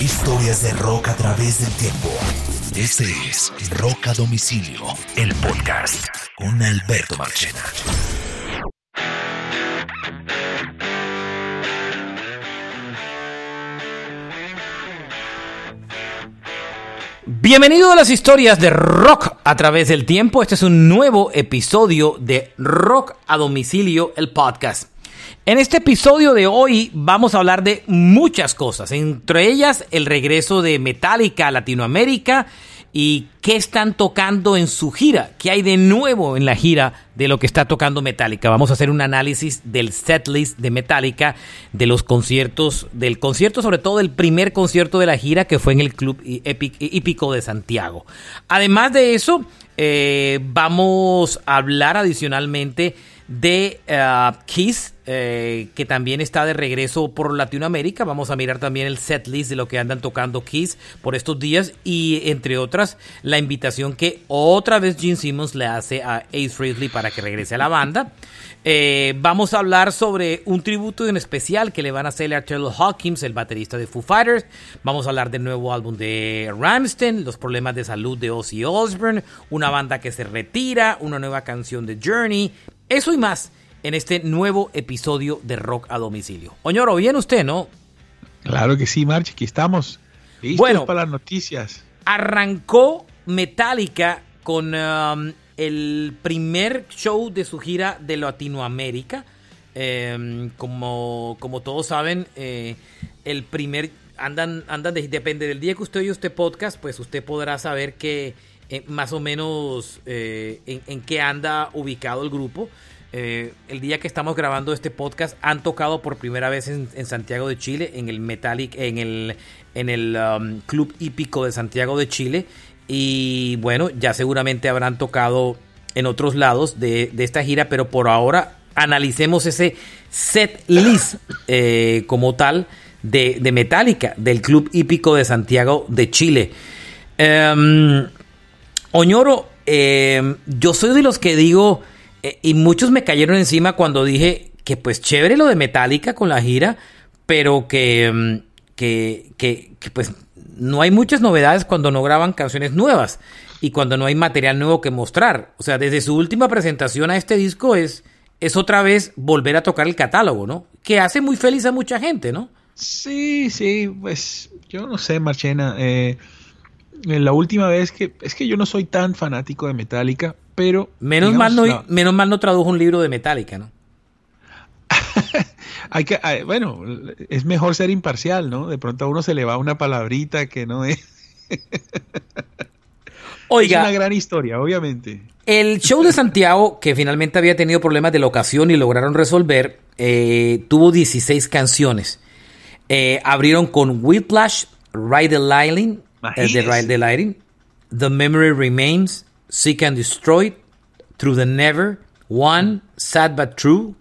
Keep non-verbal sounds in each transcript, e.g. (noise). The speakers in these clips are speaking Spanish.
Historias de rock a través del tiempo. Este es Rock a Domicilio, el podcast con Alberto Marchena. Bienvenido a las historias de rock a través del tiempo. Este es un nuevo episodio de Rock a Domicilio, el podcast. En este episodio de hoy vamos a hablar de muchas cosas, entre ellas el regreso de Metallica a Latinoamérica y qué están tocando en su gira, qué hay de nuevo en la gira de lo que está tocando Metallica. Vamos a hacer un análisis del setlist de Metallica, de los conciertos, del concierto sobre todo del primer concierto de la gira que fue en el Club Hípico de Santiago. Además de eso, eh, vamos a hablar adicionalmente de uh, Kiss, eh, que también está de regreso por Latinoamérica. Vamos a mirar también el set list de lo que andan tocando Kiss por estos días y entre otras la invitación que otra vez Gene Simmons le hace a Ace Frehley para que regrese a la banda. Eh, vamos a hablar sobre un tributo en especial que le van a hacer a Taylor Hawkins, el baterista de Foo Fighters. Vamos a hablar del nuevo álbum de Ramstein, los problemas de salud de Ozzy Osbourne, una banda que se retira, una nueva canción de Journey, eso y más en este nuevo episodio de Rock a Domicilio. Oñoro, ¿bien usted, no? Claro que sí, March, aquí estamos. Listos bueno, para las noticias. Arrancó Metallica con um, el primer show de su gira de Latinoamérica. Em, como, como todos saben, eh, el primer andan, andan depende del día que usted oye este podcast, pues usted podrá saber que eh, más o menos eh, en, qué anda ubicado el grupo. Eh, el día que estamos grabando este podcast han tocado por primera vez en, Santiago de Chile, en el Metallic, en el, en el um, Club Hípico de Santiago de Chile. Y bueno, ya seguramente habrán tocado en otros lados de, esta gira, pero por ahora analicemos ese set list como tal de, de Metallica, del Club Hípico de Santiago de Chile. Em, Oñoro, eh, yo soy de los que digo, eh, y muchos me cayeron encima cuando dije que pues chévere lo de Metallica con la gira, pero mm, que, que, que, pues no hay muchas novedades cuando no graban canciones nuevas y cuando no hay material nuevo que mostrar. O sea, desde su última presentación a este disco es, es otra vez volver a tocar el catálogo, ¿no? Que hace muy feliz a mucha gente, ¿no? Sí, sí, pues yo no sé, Marchena. Eh, la última vez que es que yo no soy tan fanático de Metallica, pero menos mal no, menos mal no tradujo un libro de Metallica, ¿no? (laughs) hay que bueno, es mejor ser imparcial, ¿no? De pronto a uno se le va una palabrita que no es (laughs) Oiga, es una gran historia, obviamente. El show de Santiago, que finalmente había tenido problemas de locación y lograron resolver, eh, tuvo 16 canciones. Eh, abrieron con Whiplash, Ride the Line, the, Lighting, The Memory Remains, Seek and Destroy, Through the Never, One, Sad But True,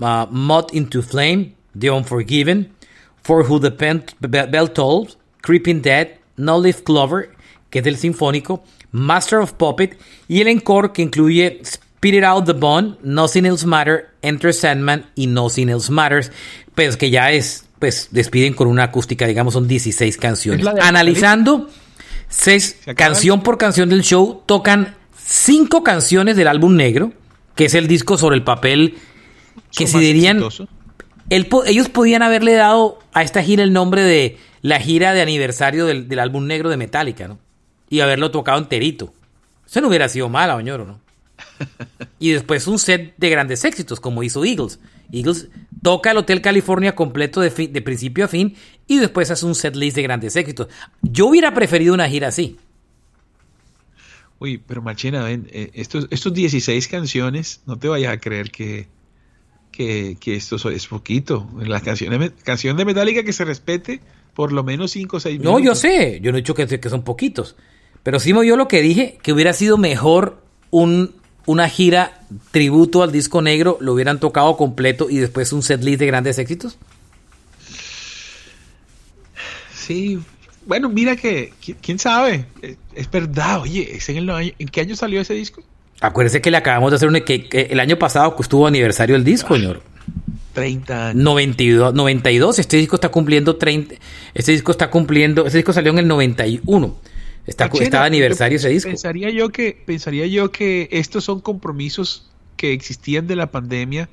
uh, Moth into Flame, The Unforgiven, For Who the Bell Tolls, Creeping Dead, No Leaf Clover, que es del Sinfónico, Master of Puppet, y el encore que incluye Spit It Out the Bone, Nothing Else Matter, Enter Sandman y Nothing Else Matters, pues que ya es pues despiden con una acústica, digamos, son 16 canciones. Analizando, seis, canción por canción del show, tocan cinco canciones del álbum negro, que es el disco sobre el papel que si dirían... ellos podían haberle dado a esta gira el nombre de la gira de aniversario del, álbum negro de Metallica, ¿no? Y haberlo tocado enterito. Eso no hubiera sido mal, Oñoro, ¿no? (laughs) y después un set de grandes éxitos, como hizo Eagles. Eagles toca el Hotel California completo de, de principio a fin y después hace un set list de grandes éxitos. Yo hubiera preferido una gira así. Uy, pero Machina, ven, eh, estos, estos 16 canciones, no te vayas a creer que, que, esto es poquito. La canción canción de Metallica que se respete por lo menos 5 o 6 minutos. No, yo sé, yo no he dicho que, que son poquitos. Pero sí yo lo que dije, que hubiera sido mejor un una gira tributo al disco negro, lo hubieran tocado completo y después un set list de grandes éxitos? Sí, bueno, mira que, quién sabe, es verdad, oye, en, qué año salió ese disco? Acuérdese que le acabamos de hacer un, que, el año pasado estuvo aniversario del disco, señor. 30 años. 92, 92, este disco está cumpliendo 30, este disco está cumpliendo, este disco salió en el 91. Está, de aniversario ese disco. Pensaría yo que pensaría yo que estos son compromisos que existían de la pandemia,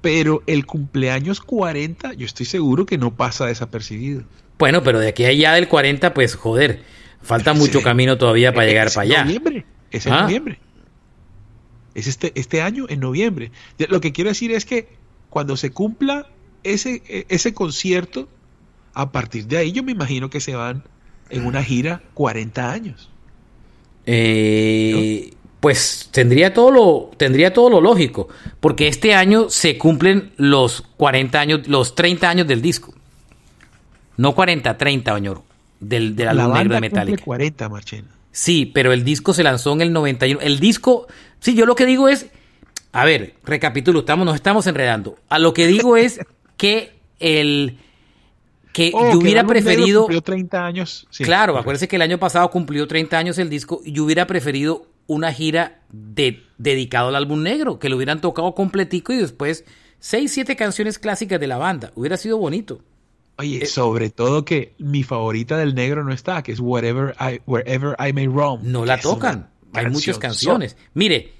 pero el cumpleaños 40, yo estoy seguro que no pasa desapercibido. Bueno, pero de aquí a allá del 40, pues joder, falta mucho camino todavía para llegar para allá. Noviembre, es en Ah. noviembre. Es este, este año en noviembre. Lo que quiero decir es que cuando se cumpla ese, e- ese concierto, a partir de ahí yo me imagino que se van en una gira 40 años. Eh, Pues tendría todo lo tendría todo lo lógico, porque este año se cumplen los 40 años, los 30 años del disco. No 40, 30, Oñoro, del, del La álbum negro de Metallica. 40, Marchena. Sí, pero el disco se lanzó en el 91. El disco, sí, yo lo que digo es, a ver, recapitulo, estamos, nos estamos enredando. A lo que digo es (laughs) que el que Oh, yo el hubiera preferido, cumplió 30 años. Sí. claro, acuérdense que el año pasado cumplió 30 años el disco, y yo hubiera preferido una gira de, dedicado al álbum negro, que lo hubieran tocado completico y después seis, siete canciones clásicas de la banda. Hubiera sido bonito. Oye, sobre todo que mi favorita del negro no está, que es Whatever I, Wherever I May Roam. No la tocan. Hay muchas canciones. Mire,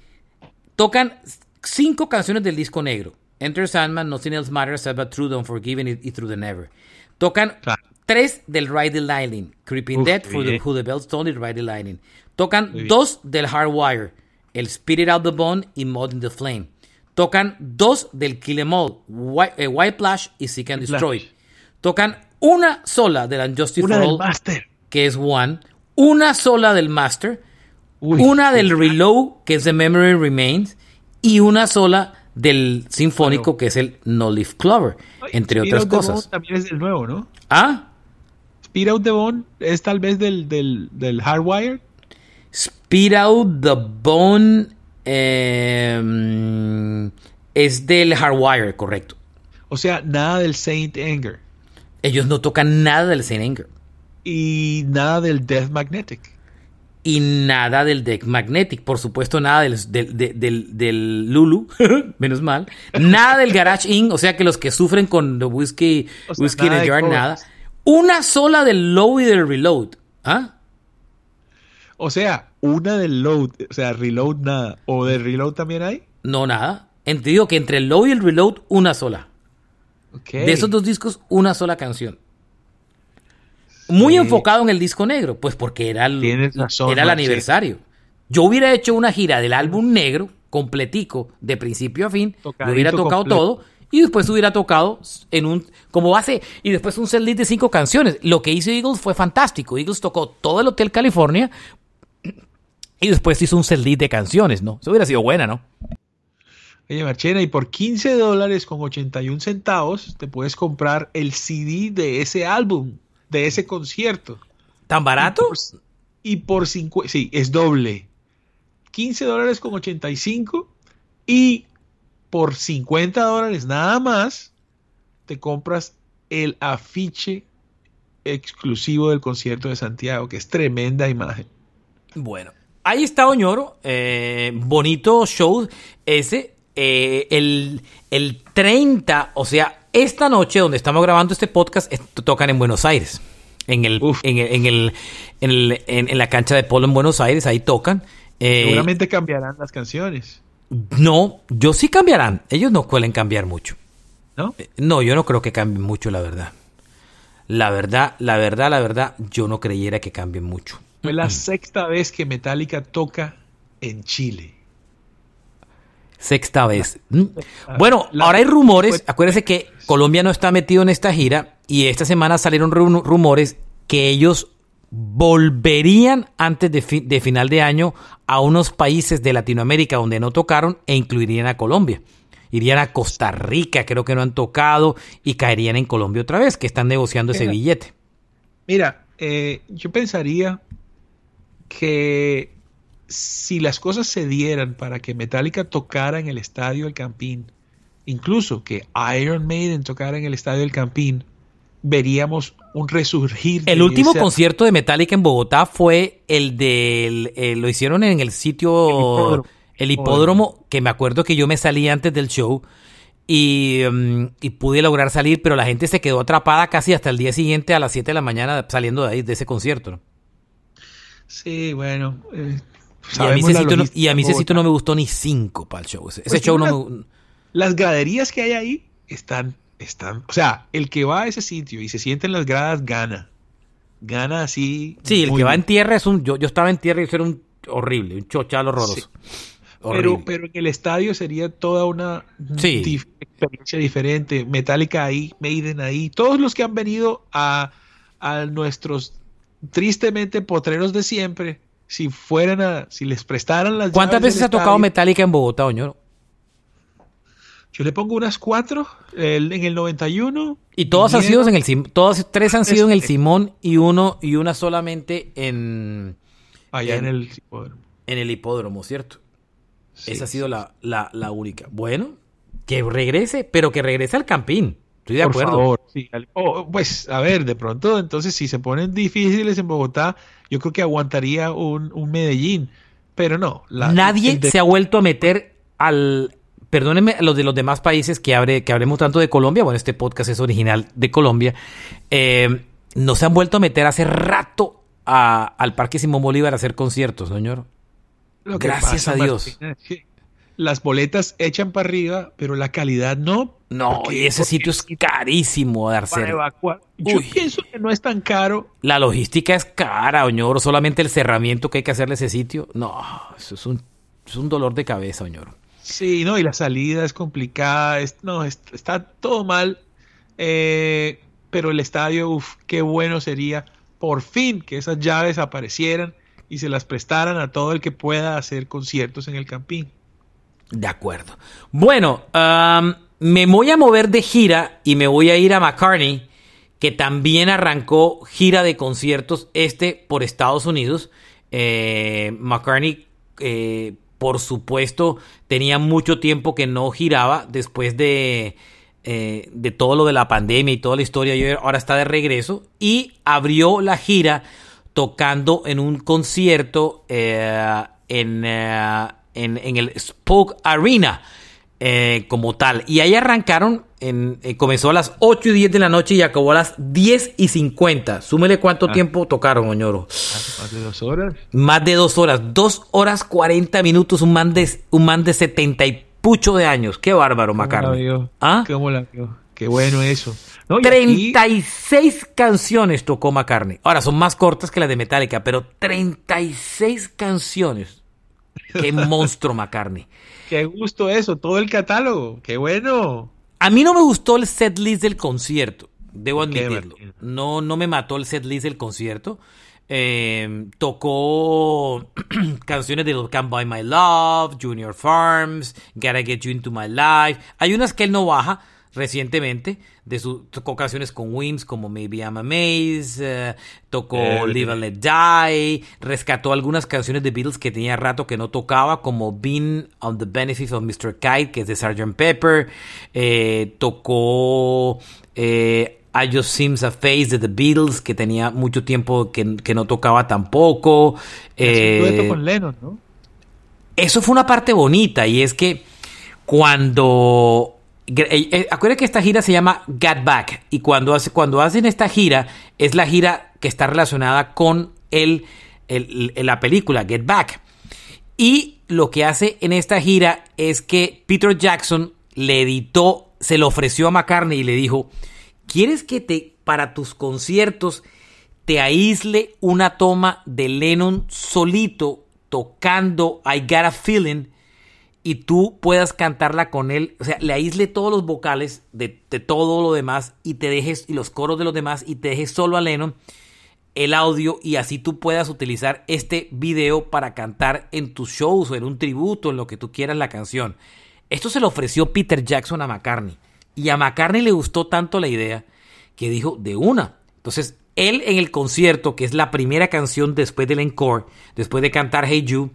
tocan cinco canciones del disco negro. Enter Sandman, Nothing Else Matters, But True, Don't Forgive y, y Through the Never. Tocan Claro. tres del Ride the Lightning. Creeping Uf, Dead, For the. Who the Bells Told y Ride the Lightning. Tocan dos del Hardwire. El Spirit Out the Bone y Mod in the Flame. Tocan dos del Kill Em All. White, eh, White Plash y Seek and Destroy. Tocan una sola del Unjustice Una for del All, Master. que es One. Una sola del Master Uy, una del Reload, que es The Memory Remains, y una sola del Sinfónico, que es el No Leaf Clover, Ay, entre Speed otras Bone cosas. También es del nuevo, ¿no? Ah, Speed Out the Bone es tal vez del, del, del Hardwire. Speed Out the Bone eh, es del Hardwire, correcto. O sea, nada del Saint Anger. Ellos no tocan nada del Saint Anger Y nada del Death Magnetic. Y nada del Deck Magnetic, por supuesto, nada del, del, del- del- Lulu, (laughs) menos mal, nada del Garage Inc., o sea que los que sufren con the Whiskey, O sea, whiskey in nada a Jar, nada. Una sola del Low y del Reload. ¿Ah? O sea, una del Load. O sea, Reload nada. ¿O del Reload también hay? No, nada. Ent- digo que entre el Low y el Reload, una sola. De esos dos discos, una sola canción. Muy Sí. enfocado en el disco negro, pues porque era el, razón, era el aniversario. Yo hubiera hecho una gira del álbum negro, completico, de principio a fin, lo Tocadito hubiera tocado completo. todo, y después hubiera tocado en un, como base, y después un set list de cinco canciones. Lo que hizo Eagles fue fantástico. Eagles tocó todo el Hotel California, y después hizo un set list de canciones, ¿no? Eso hubiera sido buena, ¿no? Oye, Marchena, y por 15 dólares con 81 centavos te puedes comprar el CD de ese álbum, de ese concierto. ¿Tan barato? Y por 50, sí, es doble. 15 dólares con 85 y por 50 dólares nada más te compras el afiche exclusivo del concierto de Santiago, que es tremenda imagen. Bueno, ahí está Oñoro, eh, bonito show ese, eh, el, el 30, o sea, esta noche donde estamos grabando este podcast, tocan en Buenos Aires, en el, en, el, en, el- en el- en- en la cancha de polo en Buenos Aires, ahí tocan. Eh, Seguramente cambiarán las canciones, no, yo sí cambiarán, ellos no suelen cambiar mucho. ¿no? Eh, No, yo no creo que cambien mucho, la verdad. La verdad, la verdad, la verdad, yo no creyera que cambien mucho. Fue la sexta vez que Metallica toca en Chile. Sexta vez. (laughs) ¿Mm? Bueno, la- ahora hay rumores. Acuérdense que Colombia no está metido en esta gira y esta semana salieron ru- rumores que ellos volverían antes de, fi- de final de año a unos países de Latinoamérica donde no tocaron e incluirían a Colombia. Irían a Costa Rica, creo que no han tocado, y caerían en Colombia otra vez, que están negociando ese billete. Mira, eh, yo pensaría que si las cosas se dieran para que Metallica tocara en el estadio del Campín, incluso que Iron Maiden tocara en el estadio del Campín, veríamos un resurgir. El último esa- concierto de Metallica en Bogotá fue el del. eh, lo hicieron en el sitio. El hipódromo. el hipódromo, que me acuerdo que yo me salí antes del show. y, mm, y, pude lograr salir, pero la gente se quedó atrapada casi hasta el día siguiente a las 7 de la mañana saliendo de ahí, de ese concierto. Sí, bueno. Eh, y a mí, Cecito no, y a mí Cecito no me gustó ni cinco para el show. Ese, pues show no las, me... Las graderías que hay ahí están, están... O sea, el que va a ese sitio y se siente en las gradas gana. Gana así... Sí, el que va en tierra es un... Yo, yo estaba en tierra y eso era un horrible, un chochal horroroso. Sí. Pero, pero en el estadio sería toda una sí. dif experiencia diferente. Metallica ahí, Maiden ahí. Todos los que han venido a, a nuestros tristemente potreros de siempre, si fueran a, si les prestaran las ¿Cuántas veces ha estadio, tocado Metallica en Bogotá, Oñoro? Yo le pongo unas cuatro el, en el 91. Y todas han sido en el todas tres han sido en el Simón y uno y una solamente en allá en, en el hipódromo. En el hipódromo, ¿cierto? Sí, Esa ha sido la, la, la, única. Bueno, que regrese, pero que regrese al Campín. Estoy de Por acuerdo. Favor, sí. oh, pues, a ver, de pronto, entonces, si se ponen difíciles en Bogotá, yo creo que aguantaría un, un Medellín. Pero no. La, Nadie de... se ha vuelto a meter al. Perdónenme los de los demás países que, abre, que hablemos tanto de Colombia. Bueno, este podcast es original de Colombia. Eh, no se han vuelto a meter hace rato a, al Parque Simón Bolívar a hacer conciertos, señor. Lo Gracias pasa, a Dios. Martín, es que las boletas echan para arriba, pero la calidad no. No, y ese sitio es carísimo de hacer. Yo Uy. pienso que no es tan caro. La logística es cara, Oñoro. Solamente el cerramiento que hay que hacerle a ese sitio. No, eso es un, es un dolor de cabeza, Oñoro. Sí, no, y la salida es complicada. Es, no, es, está todo mal. Eh, pero el estadio, uff, qué bueno sería por fin que esas llaves aparecieran y se las prestaran a todo el que pueda hacer conciertos en el Campín. De acuerdo. Bueno, me voy a mover de gira y me voy a ir a McCartney, que también arrancó gira de conciertos este por Estados Unidos. Eh, McCartney, eh, por supuesto, tenía mucho tiempo que no giraba después de, eh, de todo lo de la pandemia y toda la historia. Ahora está de regreso y abrió la gira tocando en un concierto eh, en, en, en, el Spoke Arena eh, como tal. Y ahí arrancaron, en, eh, comenzó a las 8 y 10 de la noche y acabó a las 10 y 50. Súmele cuánto ah. tiempo tocaron, Oñoro. Más de dos horas. Más de dos horas. Dos horas 40 minutos, un man de, un man de 70 y pucho de años. Qué bárbaro, Macarne. ¿Ah? ¿Cómo la vio? Qué bueno eso. No, 36 aquí... canciones tocó McCartney. Ahora son más cortas que las de Metallica, pero 36 canciones. Qué monstruo McCartney. Qué gusto eso, todo el catálogo. Qué bueno. A mí no me gustó el set list del concierto, debo admitirlo. No, no me mató el set list del concierto. Eh, tocó (clears throat) canciones de Can't Buy My Love, Junior Farms, Gotta Get You Into My Life. Hay unas que él no baja recientemente. De su, tocó canciones con Wims como Maybe I'm Amazed, uh, tocó eh, Live and Let Die, rescató algunas canciones de Beatles que tenía rato que no tocaba, como Being on the Benefits of Mr. Kite, que es de Sgt. Pepper, eh, tocó eh, I Just Seems a Face de The Beatles, que tenía mucho tiempo que, que no tocaba tampoco. Eh, con Lennon, ¿no? Eso fue una parte bonita, y es que cuando eh, acuérdate que esta gira se llama Get Back y cuando, hace, cuando hacen esta gira es la gira que está relacionada con el, el, la película Get Back. Y lo que hace en esta gira es que Peter Jackson le editó, se lo ofreció a McCartney y le dijo, ¿quieres que te para tus conciertos te aísle una toma de Lennon solito tocando I Got a Feeling? Y tú puedas cantarla con él, o sea, le aísle todos los vocales de, de, todo lo demás y te dejes, y los coros de los demás, y te dejes solo a Lennon el audio y así tú puedas utilizar este video para cantar en tus shows o en un tributo, en lo que tú quieras la canción. Esto se lo ofreció Peter Jackson a McCartney y a McCartney le gustó tanto la idea que dijo de una. Entonces, él en el concierto, que es la primera canción después del encore, después de cantar Hey You,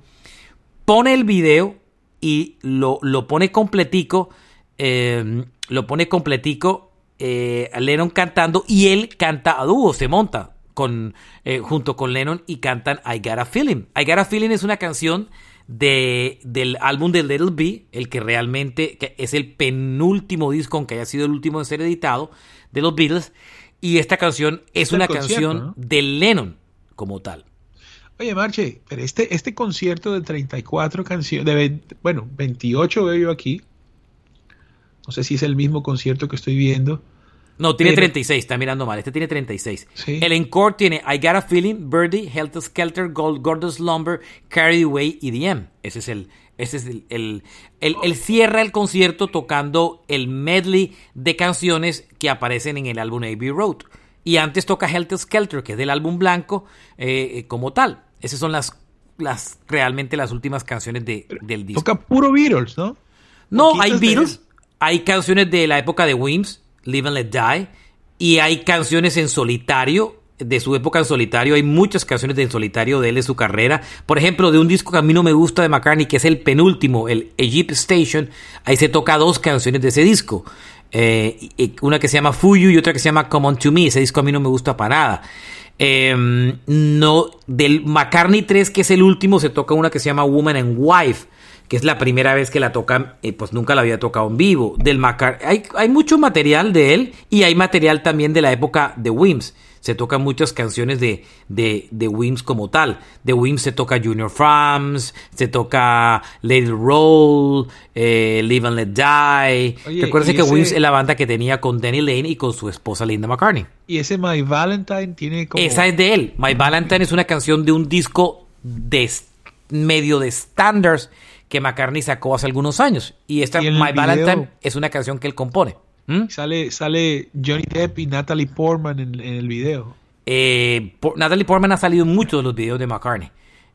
pone el video y lo, lo pone completico, eh, lo pone completico eh, Lennon cantando y él canta a dúo, se monta con, eh, junto con Lennon y cantan I Got a Feeling. I Got a Feeling es una canción de, del álbum de Little B, el que realmente que es el penúltimo disco, aunque haya sido el último en ser editado, de los Beatles. Y esta canción es, una canción de Lennon como tal. Oye, Marche, pero este, este concierto de 34 canciones, de bueno, 28 veo yo aquí. No sé si es el mismo concierto que estoy viendo. No, tiene 36, está mirando mal. Este tiene 36. El encore tiene I Got a Feeling, Birdie, Helter Skelter, Gold, Gordon's Lumber, Carry Away y The M. Ese es el. Ese es el, el, el, cierra el concierto tocando el medley de canciones que aparecen en el álbum Abbey Road. Y antes toca Helter Skelter, que es del álbum blanco, eh, eh, como tal. Esas son las, las realmente las últimas canciones de, del disco. Toca puro Beatles, ¿no? No, hay Beatles, hay canciones de la época de Wims, Live and Let Die, y hay canciones en solitario, de su época en solitario, hay muchas canciones de en solitario de él en su carrera. Por ejemplo, de un disco que a mí no me gusta de McCartney, que es el penúltimo, el Egypt Station, ahí se toca dos canciones de ese disco. Eh, una que se llama Fuyu y otra que se llama Come On To Me. Ese disco a mí no me gusta para nada. Em, no, del McCartney 3, que es el último, se toca una que se llama Woman and Wife que es la primera vez que la tocan, eh, pues nunca la había tocado en vivo. Del Macar hay, hay mucho material de él y hay material también de la época de Wims. Se tocan muchas canciones de, de, de Wims como tal. De Wims se toca Junior Frams, se toca It Roll, eh, Live and Let Die. Recuerden que Wims es la banda que tenía con Danny Lane y con su esposa Linda McCartney. Y ese My Valentine tiene como... Esa es de él. My Valentine es una canción de un disco de medio de standards que McCartney sacó hace algunos años. Y esta My Valentine es una canción que él compone. ¿Mm? Sale, sale Johnny Depp y Natalie Portman en, el video. Eh, Natalie Portman ha salido en muchos de los videos de McCartney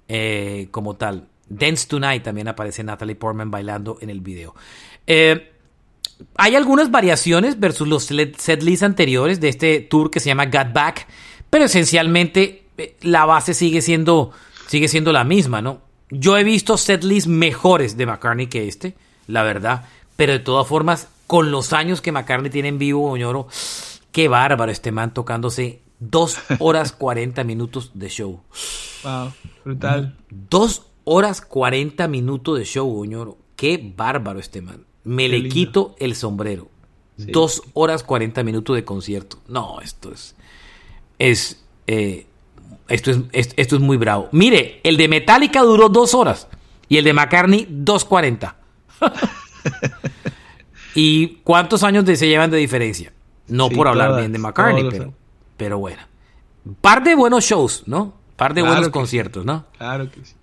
eh, como tal. Dance Tonight también aparece Natalie Portman bailando en el video. Eh, hay algunas variaciones versus los setlists anteriores de este tour que se llama Got Back, pero esencialmente la base sigue siendo, sigue siendo la misma, ¿no? Yo he visto setlists mejores de McCartney que este, la verdad. Pero de todas formas, con los años que McCartney tiene en vivo, Oñoro, qué bárbaro este man tocándose dos (laughs) horas 40 minutos de show. Wow, brutal. Dos horas 40 minutos de show, Oñoro. Qué bárbaro este man. Me le quito el sombrero. Dos horas 40 minutos de concierto. No, esto es. Es. Eh, esto es, esto es muy bravo. Mire, el de Metallica duró dos horas y el de McCartney 2.40. (laughs) ¿Y cuántos años se llevan de diferencia? No por hablar bien de McCartney, pero, pero bueno. Par de buenos shows, ¿no? Par de buenos conciertos, ¿no? Claro que sí.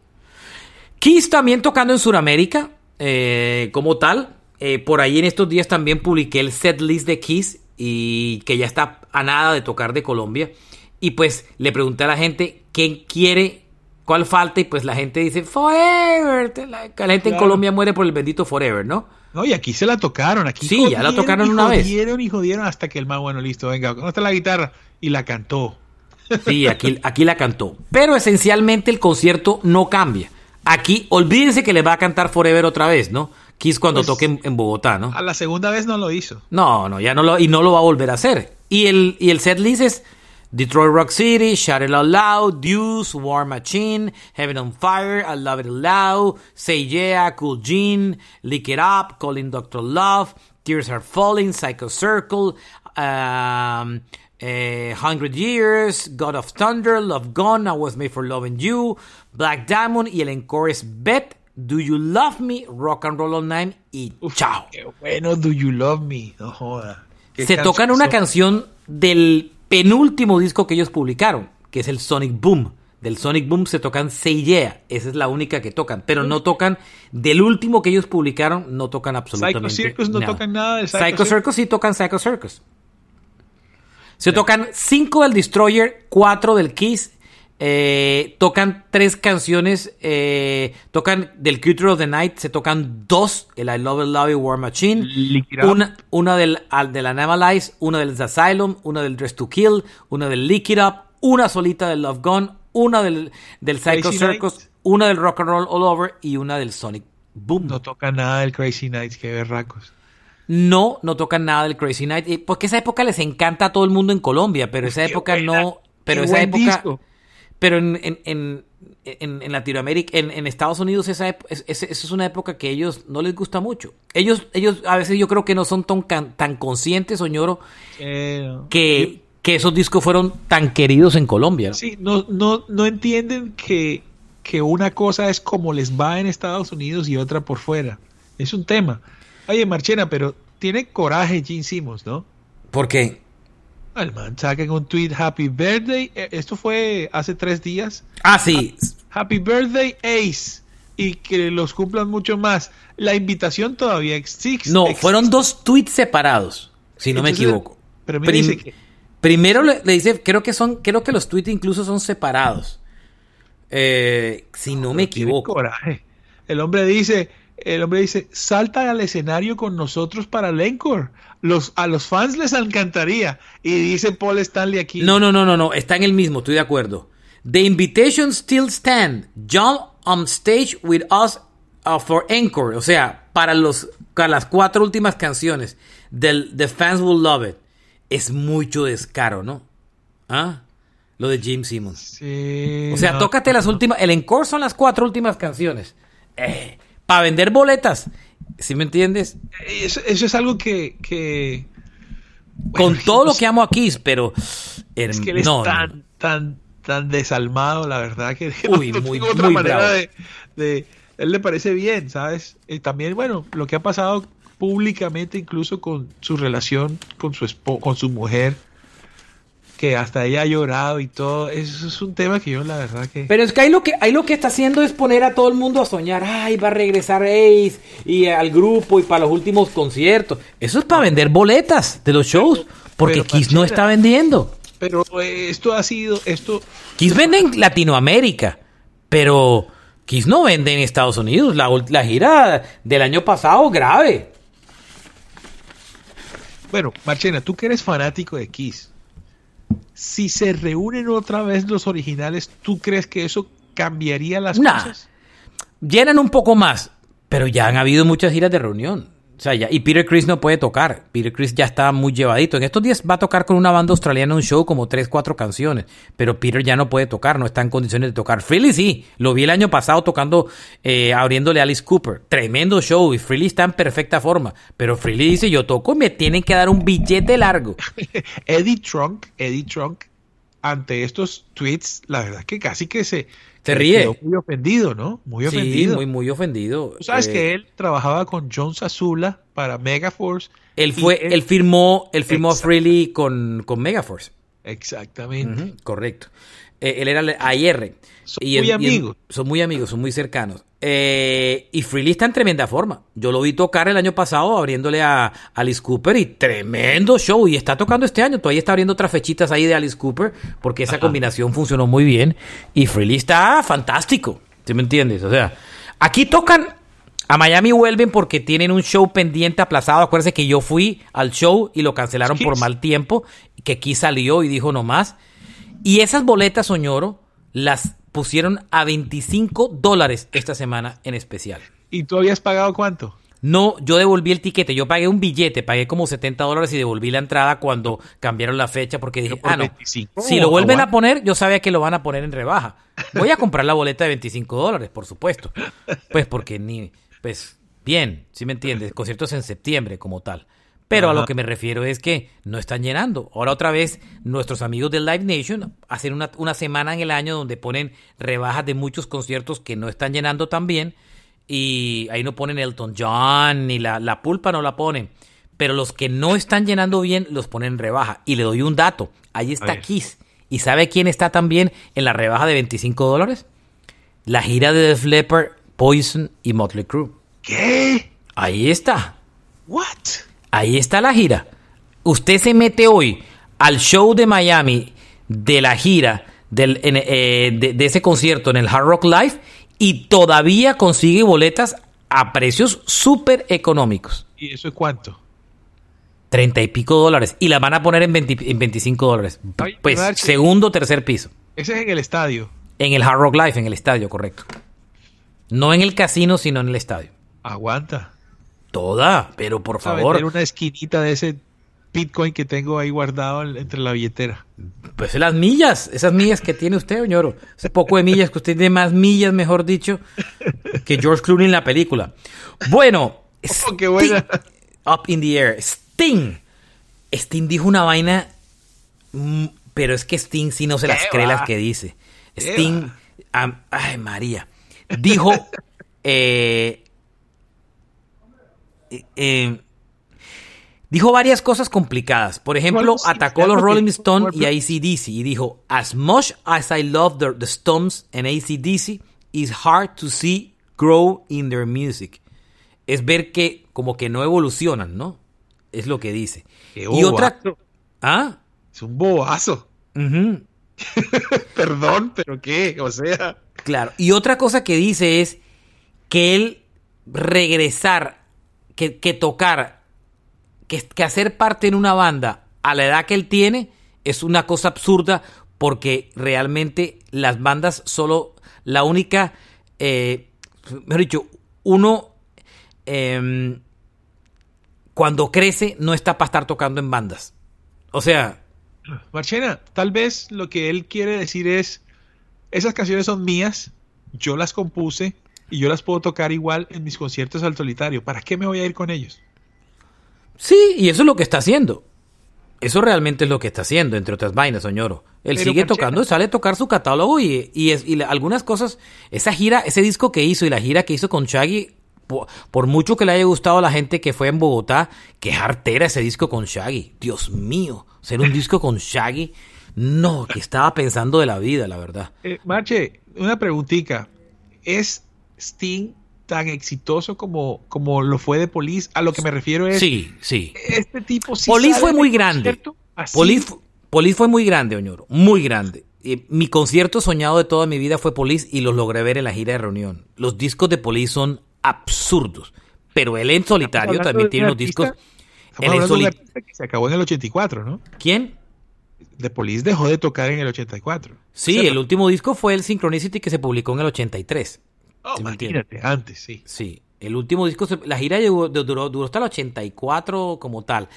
Kiss también tocando en Sudamérica, eh, como tal. Eh, por ahí en estos días también publiqué el set list de Kiss y que ya está a nada de tocar de Colombia. Y pues le pregunté a la gente quién quiere, cuál falta, y pues la gente dice Forever. La, la gente en Colombia muere por el bendito Forever, ¿no? No, y aquí se la tocaron. Aquí sí, ya la tocaron una vez. Jodieron y jodieron hasta que el más bueno, listo, venga, ¿dónde está la guitarra? Y la cantó. (laughs) Sí, aquí, aquí la cantó. Pero esencialmente el concierto no cambia. Aquí, olvídense que le va a cantar Forever otra vez, ¿no? Kiss cuando pues, toque en, Bogotá, ¿no? A la segunda vez no lo hizo. No, no, ya no lo, y no lo va a volver a hacer. Y el, y el set list es Detroit Rock City, Shout It Out Loud, Deuce, War Machine, Heaven on Fire, I Love It Loud, Say Yeah, Cool Gene, Lick It Up, Calling Dr. Love, Tears Are Falling, Psycho Circle, um, uh, Hundred Years, God of Thunder, Love Gone, I Was Made for Loving You, Black Diamond y el encore es Bet, Do You Love Me, Rock and Roll Night y chao. Qué bueno, Do You Love Me, no joda. Se tocan una canción del penúltimo disco que ellos publicaron, que es el Sonic Boom. Del Sonic Boom se tocan Say Yeah, esa es la única que tocan, pero no tocan del último que ellos publicaron, no tocan absolutamente Psycho Circus no tocan nada de Psycho, Psycho Circus. sí tocan Psycho Circus. Se tocan cinco del Destroyer, cuatro del Kiss, eh, tocan tres canciones, eh, tocan del Culture of the Night, se tocan dos, el I Love It Love It War Machine, una, una del, de la Animalize, una del Asylum, una del Dress to Kill, una del Lick It Up, una solita del Love Gone, una del, del Psycho Circus, una del Rock and Roll All Over y una del Sonic Boom. No tocan nada del Crazy Nights, que berracos. No, no tocan nada del Crazy Night, porque esa época les encanta a todo el mundo en Colombia, pero esa época no, pero esa época... Pero en, en, Latinoamérica, en, Estados Unidos, esa, es, es, una época que a ellos no les gusta mucho. Ellos, ellos a veces yo creo que no son tan, tan conscientes, Soñoro, que, que esos discos fueron tan queridos en Colombia. Sí, no, no, no entienden que, que una cosa es como les va en Estados Unidos y otra por fuera. Es un tema. Oye, Marchena, pero tiene coraje Gene Simmons, ¿no? ¿Por qué? El man saca un tweet Happy Birthday. Eh, esto fue hace tres días. Ah, sí. Happy Birthday Ace. Y que los cumplan mucho más. La invitación todavía existe. No, fueron dos tweets separados, si no me equivoco. Pero me dice que... Primero le, dice, creo que son, creo que los tweets incluso son separados. Eh, si no, me equivoco. Coraje. El hombre dice, el hombre dice, salta al escenario con nosotros para el encore. Los, a los fans les encantaría. Y dice Paul Stanley aquí. No, no, no, no, no, está en el mismo, estoy de acuerdo. The invitation still stand. John on stage with us uh, for encore. O sea, para, los, para las cuatro últimas canciones del The Fans Will Love It. Es mucho descaro, ¿no? ¿Ah? Lo de Jim Simmons. Sí, o sea, tócate las últimas. El encore son las cuatro últimas canciones. Eh, para vender boletas. ¿Sí me entiendes? Eso, es algo que. Con (laughs) todo lo que amo a Kiss, pero. Es que él es tan, tan, tan desalmado, la verdad, que. (laughs) Uy, muy, otra manera De, Él le parece bien, ¿sabes? Y también, bueno, lo que ha pasado públicamente, incluso con su relación con su, con su mujer que hasta ella ha llorado y todo. Eso es un tema que yo la verdad que... Pero es que ahí lo que, ahí lo que está haciendo es poner a todo el mundo a soñar, ay, va a regresar Ace y al grupo y para los últimos conciertos. Eso es para vender boletas de los shows, porque Kiss no está vendiendo. Pero eh, esto ha sido, esto... Kiss vende en Latinoamérica, pero Kiss no vende en Estados Unidos. La, la gira del año pasado, grave. Bueno, Marchena, tú que eres fanático de Kiss, si se reúnen otra vez los originales, ¿tú crees que eso cambiaría las cosas? Llenan un poco más, pero ya han habido muchas giras de reunión. Sea, ya, y Peter Chris no puede tocar. Peter Chris ya está muy llevadito. En estos días va a tocar con una banda australiana un show como 3, 4 canciones. Pero Peter ya no puede tocar, no está en condiciones de tocar. Freely sí, lo vi el año pasado tocando, eh, abriéndole a Alice Cooper. Tremendo show y Freely está en perfecta forma. Pero Freely dice, yo toco me tienen que dar un billete largo. (laughs) Eddie Trunk, Eddie Trunk, ante estos tweets, la verdad que casi que se te ríe. Muy ofendido, ¿no? Muy ofendido. Sí, muy, muy ofendido. sabes que eh, él trabajaba con John Sazula para Megaforce. Él fue, él, firmó, él firmó Freely con, con Megaforce. Exactamente. correcto. Eh, él era AIR. Son muy amigos. son muy amigos, son muy cercanos. Eh, y Freely está en tremenda forma. Yo lo vi tocar el año pasado abriéndole a Alice Cooper y tremendo show. Y está tocando este año. Todavía está abriendo otras fechitas ahí de Alice Cooper porque esa combinación funcionó muy bien. Y Freely está fantástico. ¿Sí me entiendes? O sea, aquí tocan. A Miami vuelven porque tienen un show pendiente aplazado. Acuérdense que yo fui al show y lo cancelaron por mal tiempo. Que aquí salió y dijo no más. Y esas boletas, Soñoro, las pusieron a 25 dólares esta semana en especial. ¿Y tú habías pagado cuánto? No, yo devolví el tiquete, yo pagué un billete, pagué como 70 dólares y devolví la entrada cuando cambiaron la fecha porque dije, ah, no, si lo vuelven a poner, yo sabía que lo van a poner en rebaja. Voy a comprar la boleta de 25 dólares, por supuesto. Pues porque ni, pues bien, si me entiendes, conciertos en septiembre como tal. Pero a lo que me refiero es que no están llenando. Ahora otra vez, nuestros amigos de Live Nation hacen una, una semana en el año donde ponen rebajas de muchos conciertos que no están llenando tan bien. Y ahí no ponen Elton John, ni la, la pulpa no la ponen. Pero los que no están llenando bien los ponen en rebaja. Y le doy un dato. Ahí está Kiss. ¿Y sabe quién está también en la rebaja de 25 dólares? La gira de The Leppard, Poison y Motley Crue. ¿Qué? Ahí está. What? Ahí está la gira. Usted se mete hoy al show de Miami de la gira del, eh, de, ese concierto en el Hard Rock Live y todavía consigue boletas a precios súper económicos. ¿Y eso es cuánto? Treinta y pico dólares. Y la van a poner en, 25 dólares. pues segundo o tercer piso. Ese es en el estadio. En el Hard Rock Live, en el estadio, correcto. No en el casino, sino en el estadio. Aguanta. Toda, pero por favor. una esquinita de ese. Bitcoin que tengo ahí guardado entre la billetera. Pues las millas, esas millas que tiene usted, Oñoro. Ese poco de millas que usted tiene más millas, mejor dicho, que George Clooney en la película. Bueno, (laughs) oh, qué buena. Up in the Air. Sting. Sting dijo una vaina, mm, pero es que Sting sí no se las cree las que dice. Sting, ay María, dijo, (laughs) eh, eh, dijo varias cosas complicadas. Por ejemplo, atacó a los Rolling Stones y ACDC y dijo, as much as I love the, the Stones and ACDC, it's hard to see grow in their music. Es ver que como que no evolucionan, ¿no? Es lo que dice. y otra... ¿Ah? Es un bobazo. (laughs) Perdón, pero ¿qué? O sea. Claro. Y otra cosa que dice es que él regresar, que, tocar, que, hacer parte en una banda a la edad que él tiene es una cosa absurda porque realmente las bandas solo la única, eh, mejor dicho, uno em, cuando crece no está para estar tocando en bandas. O sea, Marchena, tal vez lo que él quiere decir es, esas canciones son mías, yo las compuse y yo las puedo tocar igual en mis conciertos al solitario. ¿Para qué me voy a ir con ellos? Sí, y eso es lo que está haciendo. Eso realmente es lo que está haciendo, entre otras vainas, Soñoro. Él sigue tocando, sale a tocar su catálogo y, es, y algunas cosas, esa gira, ese disco que hizo y la gira que hizo con Shaggy, por, mucho que le haya gustado a la gente que fue en Bogotá, qué hartera ese disco con Shaggy. Dios mío, ser un disco con Shaggy. No, que estaba pensando de la vida, la verdad. Eh, Marche, una preguntita. ¿Es Sting tan exitoso como, como lo fue de Police? A lo que me refiero es. Sí, sí. Este tipo sí. Police fue muy grande. Police, Police, fue muy grande, Oñoro. Muy grande. mi concierto soñado de toda mi vida fue Police y los logré ver en la gira de reunión. Los discos de Police son absurdos. Pero él en solitario también tiene unos discos. Él en solitario. Se acabó en el 84, ¿no? ¿Quién? The Police dejó de tocar en el 84. Sí, el último disco fue el Synchronicity que se publicó en el 83. Oh, imagínate, antes, sí. Sí, el último disco, la gira duró, duró, hasta el 84 como tal.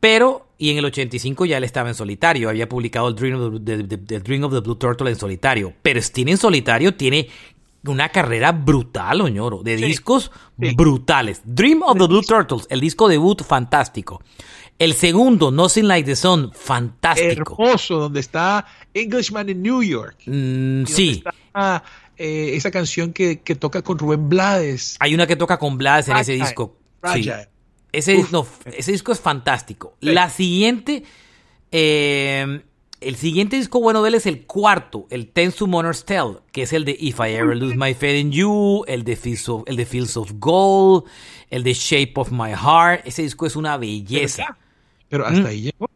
Pero, y en el 85 ya él estaba en solitario, había publicado el Dream of the, Dream of the Blue Turtle en solitario. Pero Sting en solitario tiene una carrera brutal, Oñoro, de discos brutales. Dream of the Blue Turtles, el disco debut, fantástico. El segundo, Nothing Like the Sun, fantástico. Hermoso, donde está Englishman in New York. Mm, sí. Eh, esa canción que, toca con Rubén Blades. Hay una que toca con Blades en ese disco. Sí. Ese, ese disco es fantástico. La siguiente, eh, el siguiente disco bueno de él es el cuarto, el Ten Summoner's Tale, que es el de If I Ever Lose My Faith in You, el de Fields of, el de Fields of Gold, el de Shape of My Heart. Ese disco es una belleza. Pero, hasta mm. ahí llegó.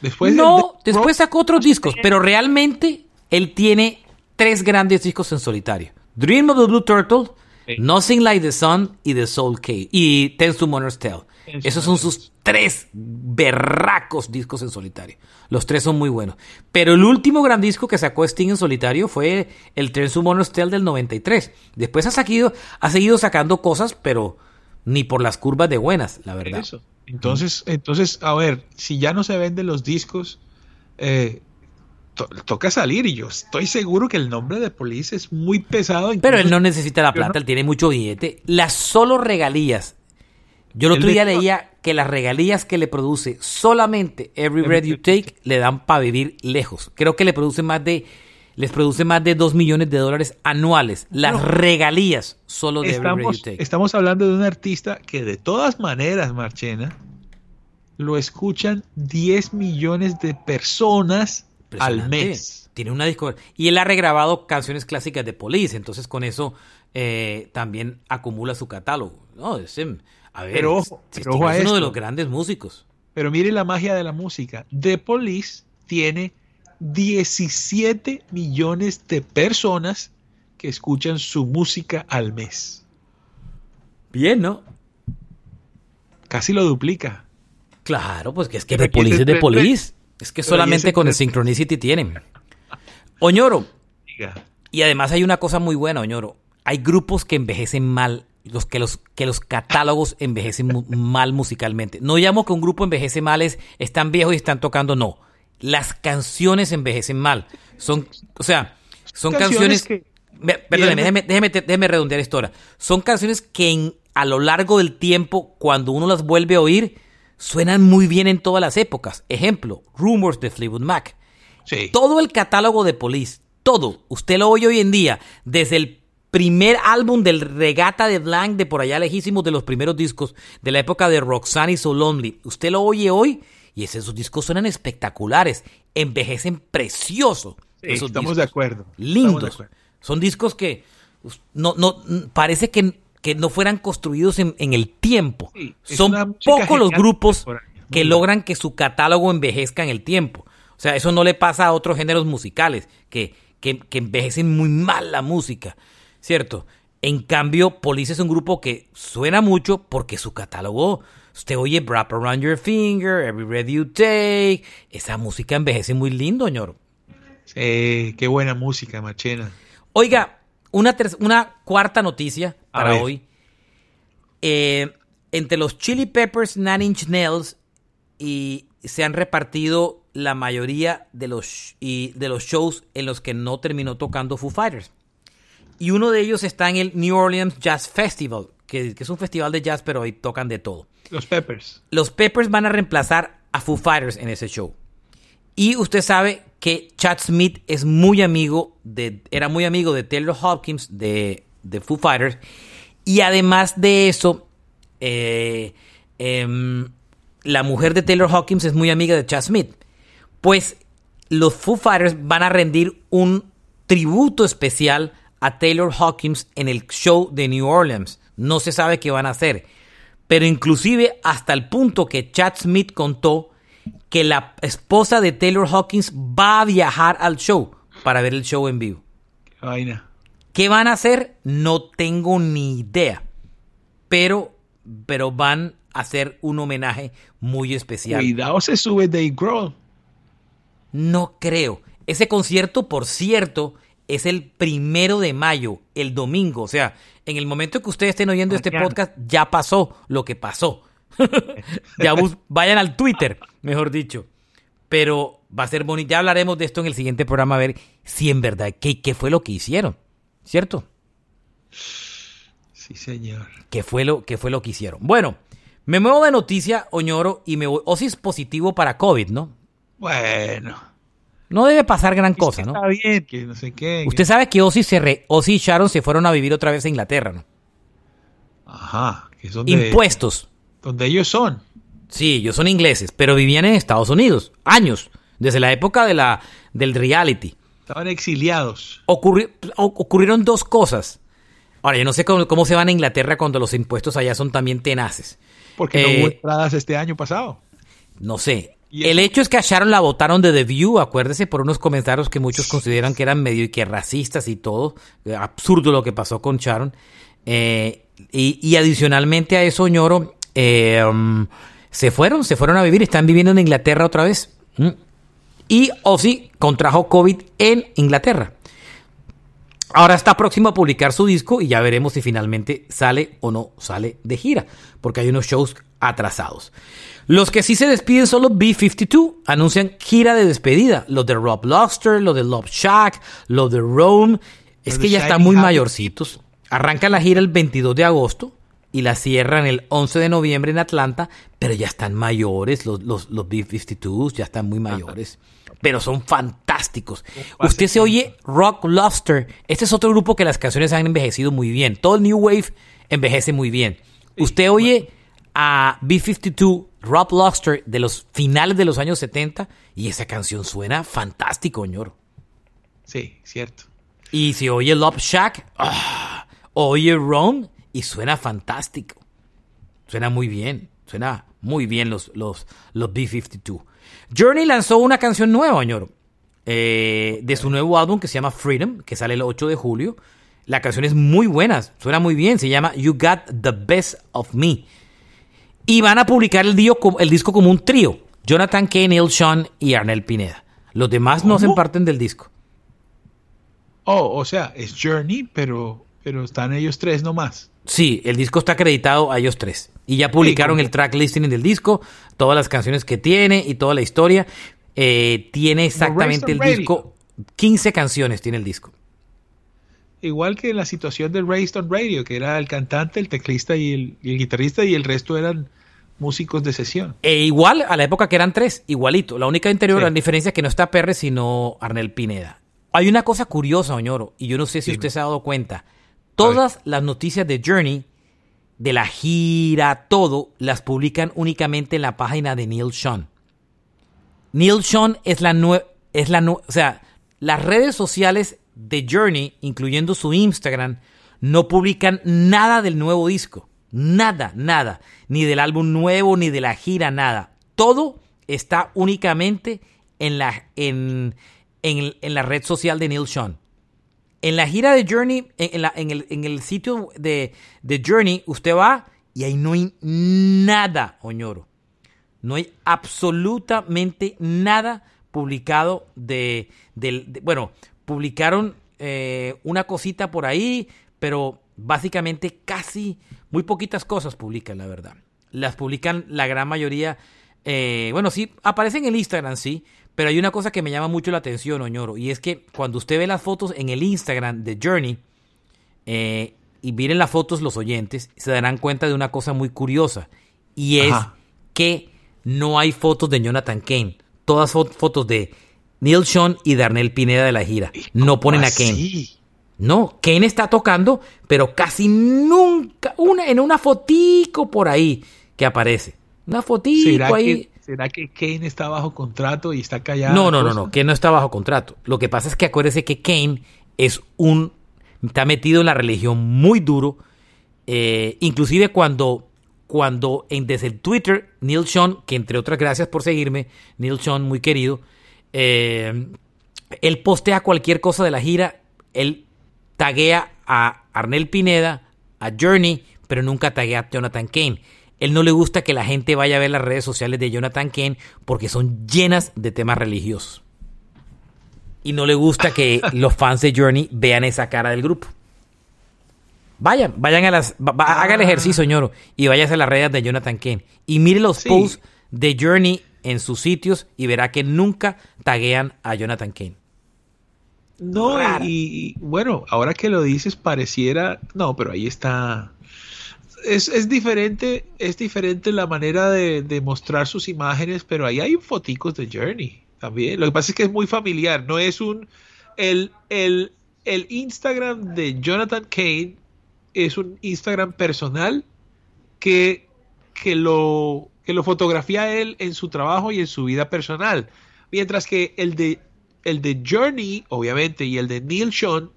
Después no, después sacó otros discos, pero realmente él tiene tres grandes discos en solitario. Dream of the Blue Turtle, Nothing Like the Sun y The Soul Cave y Ten Summoner's Tale. Esos son sus tres berracos discos en solitario. Los tres son muy buenos. Pero el último gran disco que sacó Sting en solitario fue el Tren Summoner's Tale del 93. Después ha, seguido, ha seguido sacando cosas, pero ni por las curvas de buenas, la verdad. Entonces, entonces, a ver, si ya no se venden los discos, eh, toca salir y yo estoy seguro que el nombre de Police es muy pesado. Pero él no necesita la plata, él tiene mucho billete. Las solo regalías yo el otro día leía que las regalías que le produce solamente Every Breath You Take le dan para vivir lejos. Creo que le produce más de les produce más de 2 millones de dólares anuales. Las regalías solo de estamos, Every Breath You Take. Estamos hablando de un artista que de todas maneras, Marchena, lo escuchan 10 millones de personas al mes. Tiene una disco y él ha regrabado canciones clásicas de Police, entonces con eso eh, también acumula su catálogo. No, es, a ver, pero ojo, es uno de los grandes músicos. Pero mire la magia de la música. The Police tiene 17 millones de personas que escuchan su música al mes. Bien, ¿no? Casi lo duplica. Claro, pues que es que The Police es The Police. Es que solamente con el Synchronicity tienen. Oñoro. Y además hay una cosa muy buena, Oñoro. Hay grupos que envejecen mal los que los que los catálogos envejecen (laughs) mal musicalmente. No llamo que un grupo envejece mal es están viejos y están tocando, no. Las canciones envejecen mal. Son, o sea, son canciones, que perdóneme, déjeme, déjeme, déjeme, redondear esto ahora. Son canciones que a lo largo del tiempo, cuando uno las vuelve a oír, suenan muy bien en todas las épocas. Ejemplo, Rumors de Fleetwood Mac. Todo el catálogo de Police, todo, usted lo oye hoy en día, desde el primer álbum del Regata de Blanc, de por allá lejísimos de los primeros discos, de la época de Roxanne y So Lonely. Usted lo oye hoy y esos discos suenan espectaculares, envejecen precioso. estamos de acuerdo. Lindos. Son discos que no, no, parece que, que no fueran construidos en, el tiempo. Son pocos los grupos que logran que su catálogo envejezca en el tiempo. O sea, eso no le pasa a otros géneros musicales, que, que, envejecen muy mal la música, ¿cierto? En cambio, Police es un grupo que suena mucho porque su catálogo, usted oye Wrap Around Your Finger, Every Breath You Take, esa música envejece muy lindo, ñoro. Sí, qué buena música, Machena. Oiga, una, una cuarta noticia para hoy. Eh, entre los Chili Peppers, Nine Inch Nails y se han repartido la mayoría de los, y de los shows en los que no terminó tocando Foo Fighters. Y uno de ellos está en el New Orleans Jazz Festival, que, que, es un festival de jazz, pero ahí tocan de todo. Los Peppers. Los Peppers van a reemplazar a Foo Fighters en ese show. Y usted sabe que Chad Smith es muy amigo de, era muy amigo de Taylor Hopkins de, de Foo Fighters. Y además de eso, eh, em, la mujer de Taylor Hawkins es muy amiga de Chad Smith. Pues los Foo Fighters van a rendir un tributo especial a Taylor Hawkins en el show de New Orleans. No se sabe qué van a hacer. Pero inclusive hasta el punto que Chad Smith contó que la esposa de Taylor Hawkins va a viajar al show para ver el show en vivo. Qué vaina. ¿Qué van a hacer? No tengo ni idea. Pero, pero van a hacer un homenaje muy especial. Cuidado, se sube Dave Grohl. No creo. Ese concierto, por cierto, es el primero de mayo, el domingo. O sea, en el momento que ustedes estén oyendo este podcast, ya pasó lo que pasó. (laughs) ya vayan al Twitter, mejor dicho. Pero va a ser bonito. Ya hablaremos de esto en el siguiente programa a ver si en verdad qué, qué fue lo que hicieron. ¿Cierto? Sí, señor. ¿Qué fue lo, qué fue lo que hicieron? Bueno, me muevo de noticia, Oñoro, y me voy. Osis positivo para COVID, ¿no? Bueno. No debe pasar gran cosa, ¿no? Está bien, que no sé qué. Usted sabe que Ozzy, se y Sharon se fueron a vivir otra vez a Inglaterra, ¿no? Ajá. Que son Impuestos. Donde ellos son. Sí, ellos son ingleses, pero vivían en Estados Unidos, años, desde la época de la, del reality. Estaban exiliados. ocurrieron dos cosas. Ahora, yo no sé cómo, se van a Inglaterra cuando los impuestos allá son también tenaces. Porque no hubo eh, entradas este año pasado. No sé. El hecho es que a Sharon la votaron de The View, acuérdese, por unos comentarios que muchos consideran que eran medio y que racistas y todo. Absurdo lo que pasó con Sharon. Eh, y, y, adicionalmente a eso, ñoro, eh, um, se fueron, se fueron a vivir, están viviendo en Inglaterra otra vez. Mm. Y Ozzy contrajo COVID en Inglaterra. Ahora está próximo a publicar su disco y ya veremos si finalmente sale o no sale de gira, porque hay unos shows atrasados. Los que sí se despiden son los B-52, anuncian gira de despedida. Los de Rob Lobster, los de Love Shack, los de Rome. Es que ya están muy mayorcitos. Arranca la gira el 22 de agosto y la cierran el 11 de noviembre en Atlanta, pero ya están mayores, los, los, los B-52 ya están muy mayores, pero son fantásticos. Usted se oye Rock Lobster, este es otro grupo que las canciones han envejecido muy bien, todo el New Wave envejece muy bien. Usted oye a B-52, Rock Lobster de los finales de los años 70 y esa canción suena fantástico, ñoro. Sí, cierto. Y si oye Love Shack, ah, oye Ron y suena fantástico. Suena muy bien. Suena muy bien los, los, los B-52. Journey lanzó una canción nueva, señor. Eh, de su nuevo álbum que se llama Freedom, que sale el 8 de julio. La canción es muy buena, suena muy bien. Se llama You Got the Best of Me. Y van a publicar el, el disco como un trío. Jonathan K. Neil Sean y Arnel Pineda. Los demás no se parten del disco. Oh, o sea, es Journey, pero pero están ellos tres nomás. Sí, el disco está acreditado a ellos tres. Y ya publicaron Sí, el track listing del disco, todas las canciones que tiene y toda la historia. Eh, tiene exactamente el disco, 15 canciones tiene el disco. Igual que la situación de Raised on Radio, que era el cantante, el teclista y el, y el guitarrista, y el resto eran músicos de sesión. E igual a la época que eran tres, igualito. La única interior, Sí. la diferencia es que no está Perre, sino Arnel Pineda. Hay una cosa curiosa, Oñoro, y yo no sé si usted se ha dado cuenta. Todas las noticias de Journey, de la gira, todo, las publican únicamente en la página de Neil Sean. Neil Sean es la nueva, es la o sea, las redes sociales de Journey, incluyendo su Instagram, no publican nada del nuevo disco. Nada, nada. Ni del álbum nuevo, ni de la gira, nada. Todo está únicamente en la, en, en, en la red social de Neil Sean. En la gira de Journey, en, la- en el, en el sitio de, Journey, usted va y ahí no hay nada, Oñoro. No hay absolutamente nada publicado de- bueno, publicaron eh, una cosita por ahí, pero básicamente casi muy poquitas cosas publican, la verdad. Las publican la gran mayoría, eh, bueno, sí, aparecen en el Instagram, sí, pero hay una cosa que me llama mucho la atención, Oñoro, y es que cuando usted ve las fotos en el Instagram de Journey, eh, y miren las fotos los oyentes, se darán cuenta de una cosa muy curiosa. Y es Ajá. que no hay fotos de Jonathan Kane. Todas fo- fotos de Neil Sean y Darnell Pineda de la gira. No ponen a Kane. Así. No, Kane está tocando, pero casi nunca, una, en una fotico por ahí que aparece. Una fotico ¿Será ahí. que, ¿Será que Kane está bajo contrato y está callado? No, no, no, no, que no está bajo contrato. Lo que pasa es que acuérdese que Kane es un, está metido en la religión muy duro. Eh, inclusive cuando, cuando en, desde el Twitter, Neil Sean, que entre otras gracias por seguirme, Neil Sean, muy querido, eh, él postea cualquier cosa de la gira, él taguea a Arnel Pineda, a Journey, pero nunca taguea a Jonathan Kane. Él no le gusta que la gente vaya a ver las redes sociales de Jonathan Kane porque son llenas de temas religiosos. Y no le gusta que (laughs) los fans de Journey vean esa cara del grupo. Vayan, vayan a las. va- va- haga el ejercicio, señor, y váyase a las redes de Jonathan Kane. Y mire los Sí. posts de Journey en sus sitios y verá que nunca taguean a Jonathan Kane. No, y, bueno, ahora que lo dices pareciera, no, pero ahí está. Es, es diferente, es diferente la manera de, de mostrar sus imágenes, pero ahí hay foticos de Journey también. Lo que pasa es que es muy familiar, no es un el, el, el Instagram de Jonathan Kane es un Instagram personal que, que lo que lo fotografía él en su trabajo y en su vida personal. Mientras que el de el de Journey, obviamente, y el de Neil Sean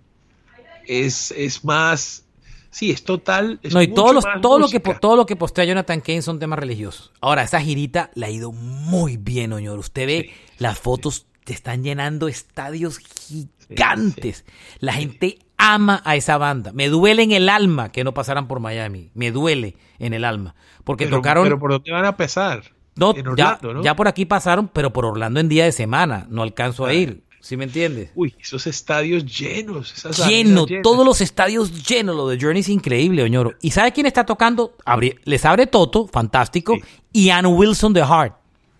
es, es más. Sí, es total. es No, y mucho todo, los, todo, lo que, todo lo que postea Jonathan Kane son temas religiosos. Ahora, esa girita le ha ido muy bien, Oñor. Usted ve Sí, las fotos, te están llenando estadios gigantes. La gente ama a esa banda. Me duele en el alma que no pasaran por Miami. Me duele en el alma. Porque Pero, tocaron... pero ¿por dónde van a pesar? no, ya, ya por aquí pasaron, pero por Orlando en día de semana. No alcanzo a ir. ¿Sí me entiendes? Uy, esos estadios llenos. Esas Lleno, llenas. todos los estadios llenos. Lo de Journey es increíble, Oñoro. ¿Y sabe quién está tocando? Abri- les abre Toto, fantástico. Sí. Y Ann Wilson de Heart,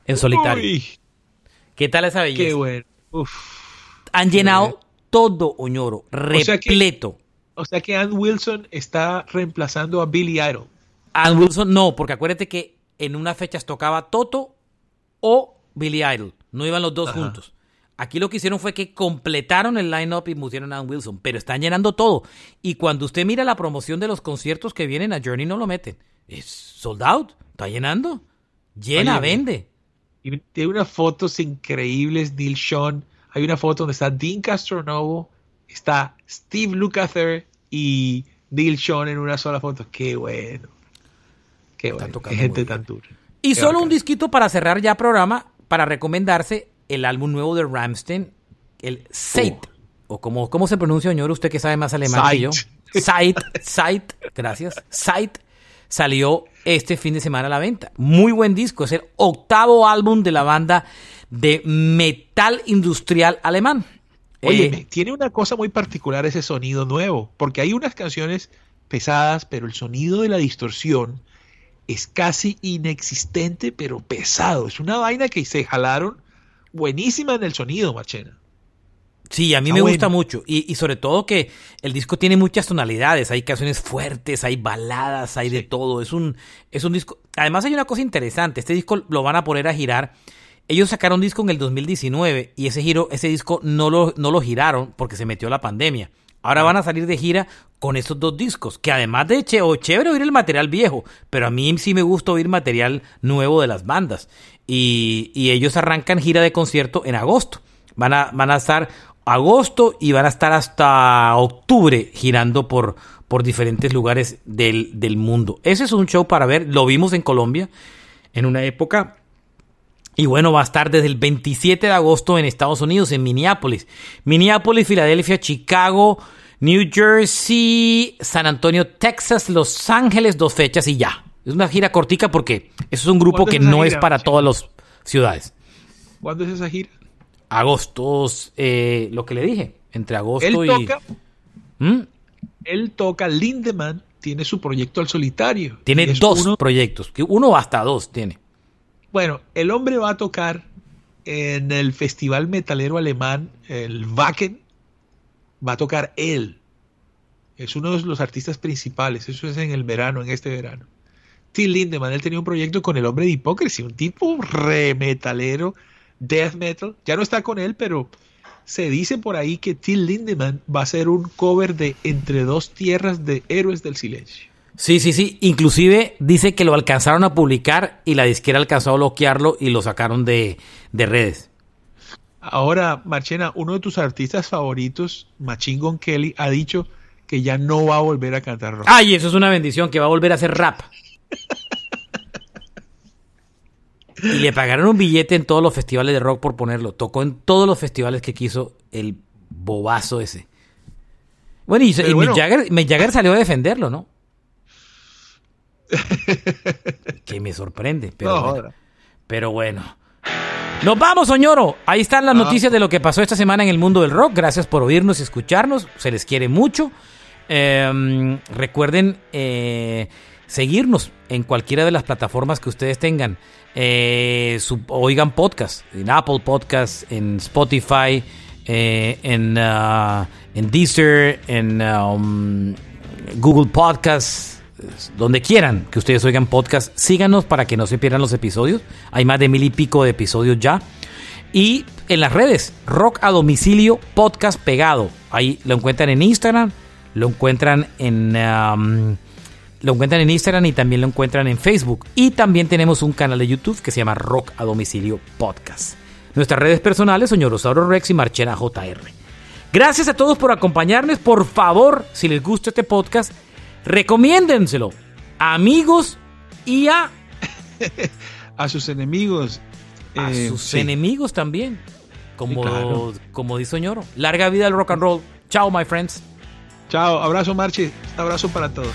en solitario. Uy, ¿Qué tal esa belleza? qué bueno. Uf. Han llenado todo, Oñoro, sea que- repleto. O sea que Ann Wilson está reemplazando a Billy Idol. Ann Wilson no, porque acuérdate que en unas fechas tocaba Toto o Billy Idol. No iban los dos Ajá. juntos. Aquí lo que hicieron fue que completaron el line-up y pusieron a Ann Wilson, pero están llenando todo. Y cuando usted mira la promoción de los conciertos que vienen a Journey, no lo meten. Es sold out, está llenando. Llena, Oye, vende. Y tiene unas fotos increíbles, Neil Sean. Hay una foto donde está Dean Castronovo, está Steve Lukather y Neil Sean en una sola foto. Qué bueno. Qué bueno. Qué gente tan dura. Y Qué solo un disquito para cerrar ya programa, para recomendarse el álbum nuevo de Ramstein, el Zeit. O como, ¿cómo se pronuncia, señor? Usted que sabe más alemán que yo. Zeit, Zeit, gracias. Zeit salió este fin de semana a la venta. Muy buen disco. Es el octavo álbum de la banda de metal industrial alemán. Oye, eh, tiene una cosa muy particular ese sonido nuevo, porque hay unas canciones pesadas, pero el sonido de la distorsión es casi inexistente, pero pesado. Es una vaina que se jalaron buenísima en el sonido, Machena. Sí, a mí me gusta mucho. Y, sobre todo que el disco tiene muchas tonalidades. Hay canciones fuertes, hay baladas, hay de todo. Es un, es un disco. Además, hay una cosa interesante. Este disco lo van a poner a girar. Ellos sacaron un disco en el 2019 y ese giro, ese disco no lo, no lo giraron porque se metió la pandemia. Ahora van a salir de gira con estos dos discos, que además de che, o chévere oír el material viejo, pero a mí sí me gusta oír material nuevo de las bandas. Y, ellos arrancan gira de concierto en agosto. Van a, van a estar agosto y van a estar hasta octubre girando por, por diferentes lugares del, del mundo. Ese es un show para ver, lo vimos en Colombia en una época y bueno, va a estar desde el 27 de agosto en Estados Unidos, en Minneapolis. Minneapolis, Filadelfia, Chicago, New Jersey, San Antonio, Texas, Los Ángeles, dos fechas y ya. Es una gira cortica porque eso es un grupo que no es para todas las ciudades. ¿Cuándo es esa gira? Agosto, eh, lo que le dije, entre agosto él y... Toca, ¿Mm? Él toca, Lindemann tiene su proyecto al solitario. Tiene dos proyectos, que uno hasta dos tiene. Bueno, el hombre va a tocar en el festival metalero alemán, el Wacken, va a tocar él. Es uno de los artistas principales, eso es en el verano, en este verano. Till Lindemann, él tenía un proyecto con el hombre de hipócrisis, un tipo re metalero death metal. Ya no está con él, pero se dice por ahí que Till Lindemann va a hacer un cover de Entre dos tierras de Héroes del Silencio. Sí, sí, sí. Inclusive dice que lo alcanzaron a publicar y la disquera alcanzó a bloquearlo y lo sacaron de, redes. Ahora, Marchena, uno de tus artistas favoritos, Machine Gun Kelly, ha dicho que ya no va a volver a cantar rock. Ay, eso es una bendición, que va a volver a hacer rap. Y le pagaron un billete en todos los festivales de rock por ponerlo. Tocó en todos los festivales que quiso el bobazo ese. Bueno, y, Mick, Jagger, salió a defenderlo, ¿no? que me sorprende, pero, bueno, pero bueno. Nos vamos, Soñoro. Ahí están las ah. noticias de lo que pasó esta semana en el mundo del rock. Gracias por oírnos y escucharnos. Se les quiere mucho. Em, recuerden eh, seguirnos en cualquiera de las plataformas que ustedes tengan. Eh, oigan podcast, en Apple Podcast, en Spotify, eh, en, uh, en Deezer, en um, Google Podcast, donde quieran que ustedes oigan podcast, síganos para que no se pierdan los episodios. Hay más de mil y pico de episodios ya. Y en las redes, Rock a Domicilio Podcast Pegado. Ahí lo encuentran en Instagram, lo encuentran en... Um, lo encuentran en Instagram y también lo encuentran en Facebook. Y también tenemos un canal de YouTube que se llama Rock a Domicilio Podcast. Nuestras redes personales son Ñorosauro Rex y Marchena JR. Gracias a todos por acompañarnos. Por favor, si les gusta este podcast, recomiéndenselo a amigos y a... (laughs) a sus enemigos. A eh, sus enemigos también. Como, como dice Ñoro. Larga vida al rock and roll. Chao, my friends. Chao, abrazo Marchi, abrazo para todos.